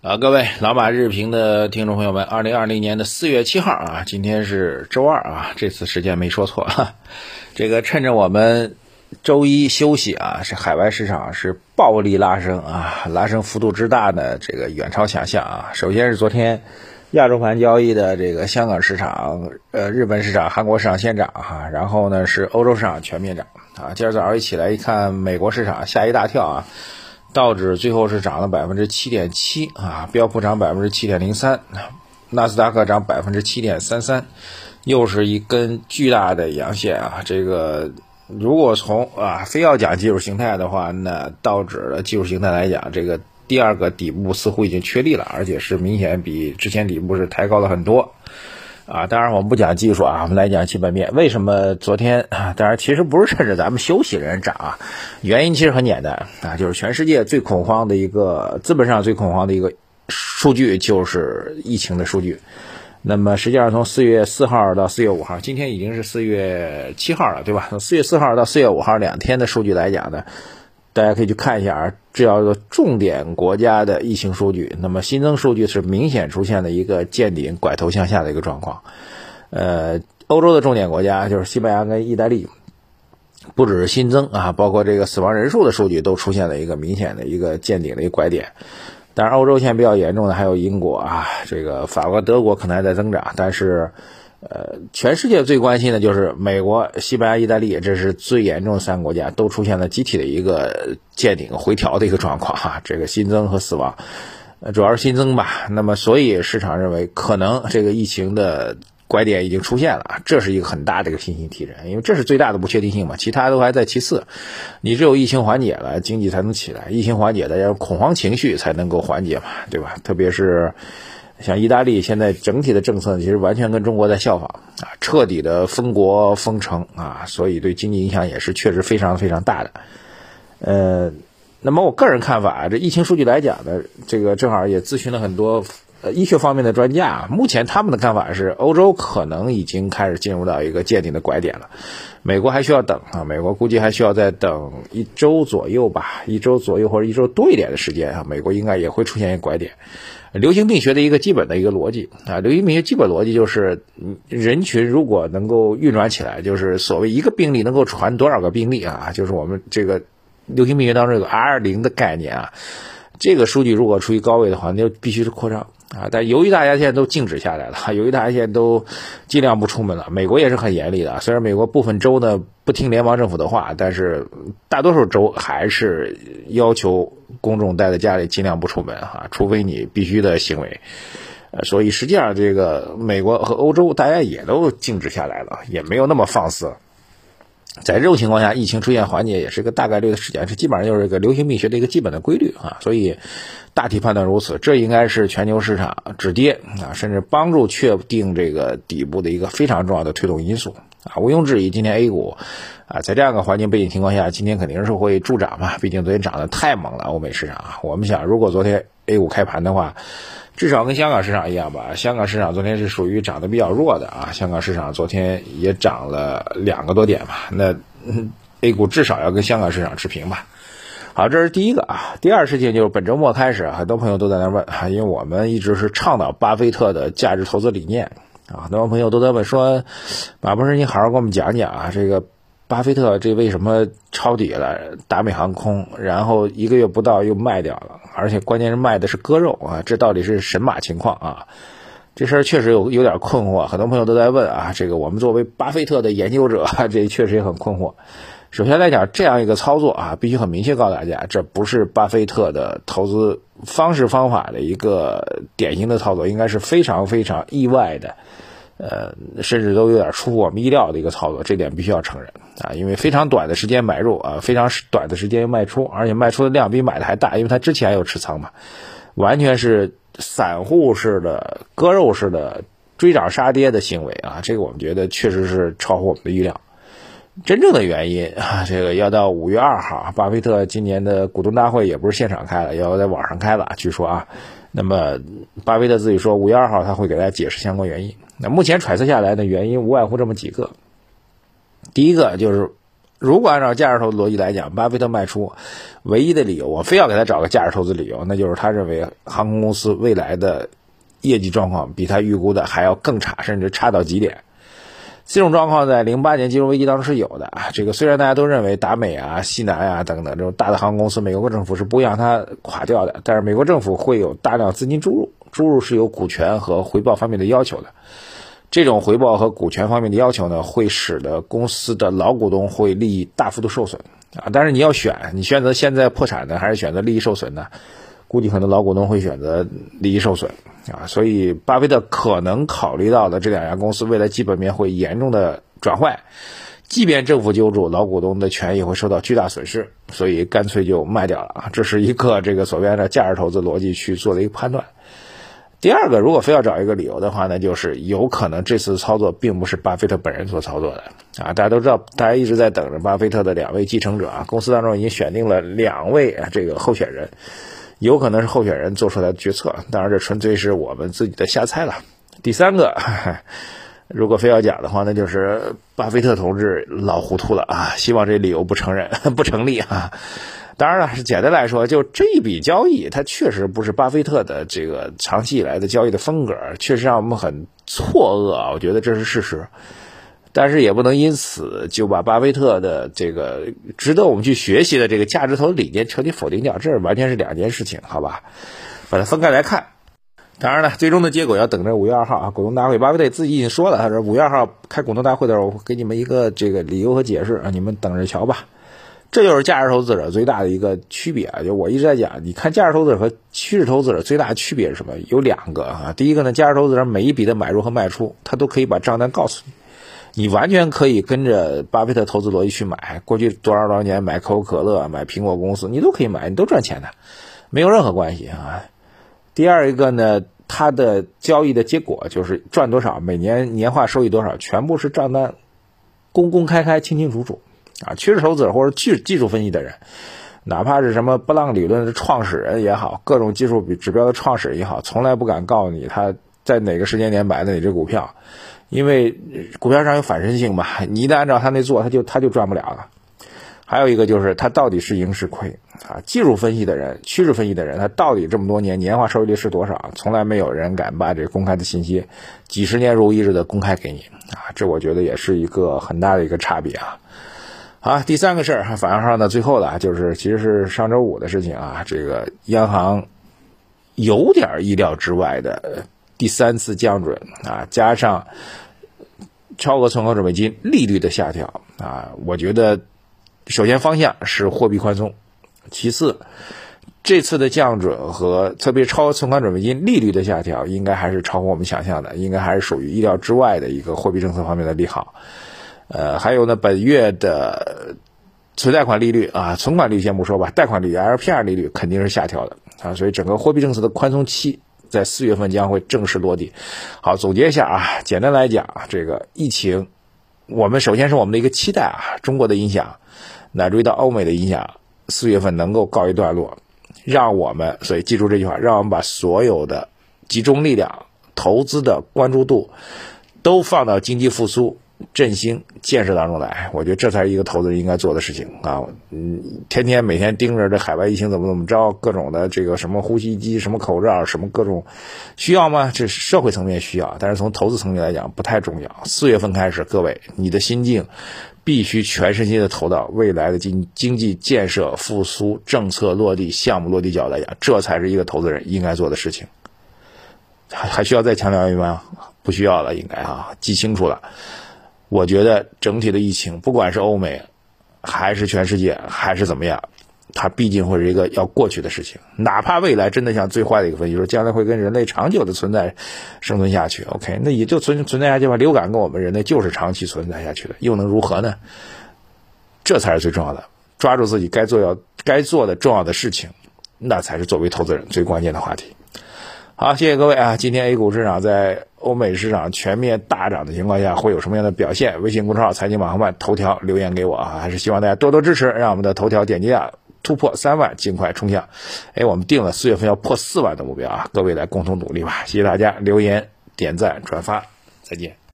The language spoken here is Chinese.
啊，各位老马日评的听众朋友们，二零二零年的四月七号啊，今天是周二啊，这次时间没说错哈。这个趁着我们周一休息啊，是海外市场是暴力拉升啊，拉升幅度之大呢，这个远超想象啊。首先是昨天亚洲盘交易的这个香港市场、呃日本市场、韩国市场先涨哈，然后呢是欧洲市场全面涨啊。今儿早上一起来一看，美国市场吓一大跳啊。道指最后是涨了百分之七点七啊，标普涨百分之七点零三，纳斯达克涨百分之七点三三，又是一根巨大的阳线啊！这个如果从啊非要讲技术形态的话，那道指的技术形态来讲，这个第二个底部似乎已经确立了，而且是明显比之前底部是抬高了很多。啊，当然我们不讲技术啊，我们来讲基本面。为什么昨天啊？当然其实不是趁着咱们休息人涨啊，原因其实很简单啊，就是全世界最恐慌的一个资本上最恐慌的一个数据就是疫情的数据。那么实际上从四月四号到四月五号，今天已经是四月七号了，对吧？从四月四号到四月五号两天的数据来讲呢。大家可以去看一下啊，这叫做重点国家的疫情数据。那么新增数据是明显出现了一个见顶拐头向下的一个状况。呃，欧洲的重点国家就是西班牙跟意大利，不只是新增啊，包括这个死亡人数的数据都出现了一个明显的一个见顶的一个拐点。当然，欧洲现在比较严重的还有英国啊，这个法国、德国可能还在增长，但是。呃，全世界最关心的就是美国、西班牙、意大利，这是最严重的三个国家，都出现了集体的一个见顶回调的一个状况哈。这个新增和死亡，呃，主要是新增吧。那么，所以市场认为可能这个疫情的拐点已经出现了，这是一个很大的一个信心提振，因为这是最大的不确定性嘛，其他都还在其次。你只有疫情缓解了，经济才能起来；疫情缓解，大家恐慌情绪才能够缓解嘛，对吧？特别是。像意大利现在整体的政策其实完全跟中国在效仿啊，彻底的封国封城啊，所以对经济影响也是确实非常非常大的。呃，那么我个人看法，这疫情数据来讲呢，这个正好也咨询了很多呃医学方面的专家啊，目前他们的看法是，欧洲可能已经开始进入到一个见顶的拐点了，美国还需要等啊，美国估计还需要再等一周左右吧，一周左右或者一周多一点的时间啊，美国应该也会出现一个拐点。流行病学的一个基本的一个逻辑啊，流行病学基本逻辑就是，人群如果能够运转起来，就是所谓一个病例能够传多少个病例啊，就是我们这个流行病学当中有个 R 零的概念啊，这个数据如果处于高位的话，那就必须是扩张。啊，但由于大家现在都静止下来了，由于大家现在都尽量不出门了，美国也是很严厉的。虽然美国部分州呢不听联邦政府的话，但是大多数州还是要求公众待在家里，尽量不出门哈，除非你必须的行为。呃，所以实际上这个美国和欧洲大家也都静止下来了，也没有那么放肆。在这种情况下，疫情出现缓解也是一个大概率的事件，这基本上就是一个流行病学的一个基本的规律啊。所以大体判断如此，这应该是全球市场止跌啊，甚至帮助确定这个底部的一个非常重要的推动因素啊。毋庸置疑，今天 A 股啊，在这样的环境背景情况下，今天肯定是会助涨嘛。毕竟昨天涨得太猛了，欧美市场啊。我们想，如果昨天 A 股开盘的话，至少跟香港市场一样吧，香港市场昨天是属于涨得比较弱的啊，香港市场昨天也涨了两个多点吧，那 A 股至少要跟香港市场持平吧。好，这是第一个啊，第二事情就是本周末开始，很多朋友都在那问啊，因为我们一直是倡导巴菲特的价值投资理念啊，很多朋友都在问说，马博士你好好给我们讲讲啊，这个。巴菲特这为什么抄底了达美航空，然后一个月不到又卖掉了，而且关键是卖的是割肉啊，这到底是神马情况啊？这事儿确实有有点困惑，很多朋友都在问啊。这个我们作为巴菲特的研究者，这确实也很困惑。首先来讲，这样一个操作啊，必须很明确告诉大家，这不是巴菲特的投资方式方法的一个典型的操作，应该是非常非常意外的。呃，甚至都有点出乎我们意料的一个操作，这点必须要承认啊！因为非常短的时间买入啊，非常短的时间又卖出，而且卖出的量比买的还大，因为他之前有持仓嘛，完全是散户式的割肉式的追涨杀跌的行为啊！这个我们觉得确实是超乎我们的预料。真正的原因啊，这个要到五月二号，巴菲特今年的股东大会也不是现场开了，要在网上开了，据说啊。那么巴菲特自己说，五月二号他会给大家解释相关原因。那目前揣测下来的原因无外乎这么几个。第一个就是如果按照价值投资逻辑来讲，巴菲特卖出唯一的理由，我非要给他找个价值投资理由，那就是他认为航空公司未来的业绩状况比他预估的还要更差，甚至差到极点。这种状况在零八年金融危机当中是有的啊。这个虽然大家都认为达美啊、西南啊等等这种大的航空公司，美国政府是不会让它垮掉的，但是美国政府会有大量资金注入，注入是有股权和回报方面的要求的。这种回报和股权方面的要求呢，会使得公司的老股东会利益大幅度受损啊。但是你要选，你选择现在破产呢，还是选择利益受损呢？估计很多老股东会选择利益受损啊。所以，巴菲特可能考虑到的这两家公司未来基本面会严重的转坏，即便政府救助，老股东的权益会受到巨大损失，所以干脆就卖掉了啊。这是一个这个所谓的价值投资逻辑去做的一个判断。第二个，如果非要找一个理由的话呢，就是有可能这次操作并不是巴菲特本人所操作的啊。大家都知道，大家一直在等着巴菲特的两位继承者啊。公司当中已经选定了两位，这个候选人，有可能是候选人做出来的决策。当然，这纯粹是我们自己的瞎猜了。第三个，如果非要讲的话，那就是巴菲特同志老糊涂了啊。希望这理由不承认 不成立啊。当然了，是简单来说，就这一笔交易，它确实不是巴菲特的这个长期以来的交易的风格，确实让我们很错愕啊。我觉得这是事实，但是也不能因此就把巴菲特的这个值得我们去学习的这个价值投资理念彻底否定掉，这完全是两件事情，好吧？把它分开来看。当然了，最终的结果要等着五月二号啊，股东大会，巴菲特自己已经说了，他说五月二号开股东大会的时候，我给你们一个这个理由和解释啊，你们等着瞧吧。这就是价值投资者最大的一个区别啊！就我一直在讲，你看价值投资者和趋势投资者最大的区别是什么？有两个啊。第一个呢，价值投资者每一笔的买入和卖出，他都可以把账单告诉你，你完全可以跟着巴菲特投资逻辑去买。过去多少多少年买可口可乐、买苹果公司，你都可以买，你都赚钱的，没有任何关系啊。第二一个呢，他的交易的结果就是赚多少，每年年化收益多少，全部是账单公公开开、清清楚楚。啊，趋势投资者或者技技术分析的人，哪怕是什么波浪理论的创始人也好，各种技术指标的创始人也好，从来不敢告诉你他在哪个时间点买的哪只股票，因为股票上有反身性嘛。你一旦按照他那做，他就他就赚不了了。还有一个就是他到底是赢是亏啊？技术分析的人、趋势分析的人，他到底这么多年年化收益率是多少？从来没有人敢把这公开的信息几十年如一日的公开给你啊！这我觉得也是一个很大的一个差别啊。啊，第三个事儿，反映上的最后的，就是其实是上周五的事情啊。这个央行有点意料之外的第三次降准啊，加上超额存款准备金利率的下调啊，我觉得首先方向是货币宽松，其次这次的降准和特别超额存款准备金利率的下调，应该还是超乎我们想象的，应该还是属于意料之外的一个货币政策方面的利好。呃，还有呢，本月的存贷款利率啊，存款率先不说吧，贷款利率 LPR 利率肯定是下调的啊，所以整个货币政策的宽松期在四月份将会正式落地。好，总结一下啊，简单来讲，这个疫情，我们首先是我们的一个期待啊，中国的影响，乃至于到欧美的影响，四月份能够告一段落，让我们，所以记住这句话，让我们把所有的集中力量、投资的关注度都放到经济复苏。振兴建设当中来，我觉得这才是一个投资人应该做的事情啊！嗯，天天每天盯着这海外疫情怎么怎么着，各种的这个什么呼吸机、什么口罩、什么各种，需要吗？这是社会层面需要，但是从投资层面来讲不太重要。四月份开始，各位，你的心境必须全身心的投到未来的经经济建设复苏、政策落地、项目落地角来讲，这才是一个投资人应该做的事情。还还需要再强调一遍吗？不需要了，应该啊，记清楚了。我觉得整体的疫情，不管是欧美，还是全世界，还是怎么样，它毕竟会是一个要过去的事情。哪怕未来真的像最坏的一个分析说，将来会跟人类长久的存在、生存下去，OK，那也就存存在下去吧。流感跟我们人类就是长期存在下去的，又能如何呢？这才是最重要的，抓住自己该做要该做的重要的事情，那才是作为投资人最关键的话题。好，谢谢各位啊！今天 A 股市场在欧美市场全面大涨的情况下，会有什么样的表现？微信公众号“财经马航办”头条留言给我啊！还是希望大家多多支持，让我们的头条点击量突破三万，尽快冲向。哎，我们定了四月份要破四万的目标啊！各位来共同努力吧！谢谢大家留言、点赞、转发，再见。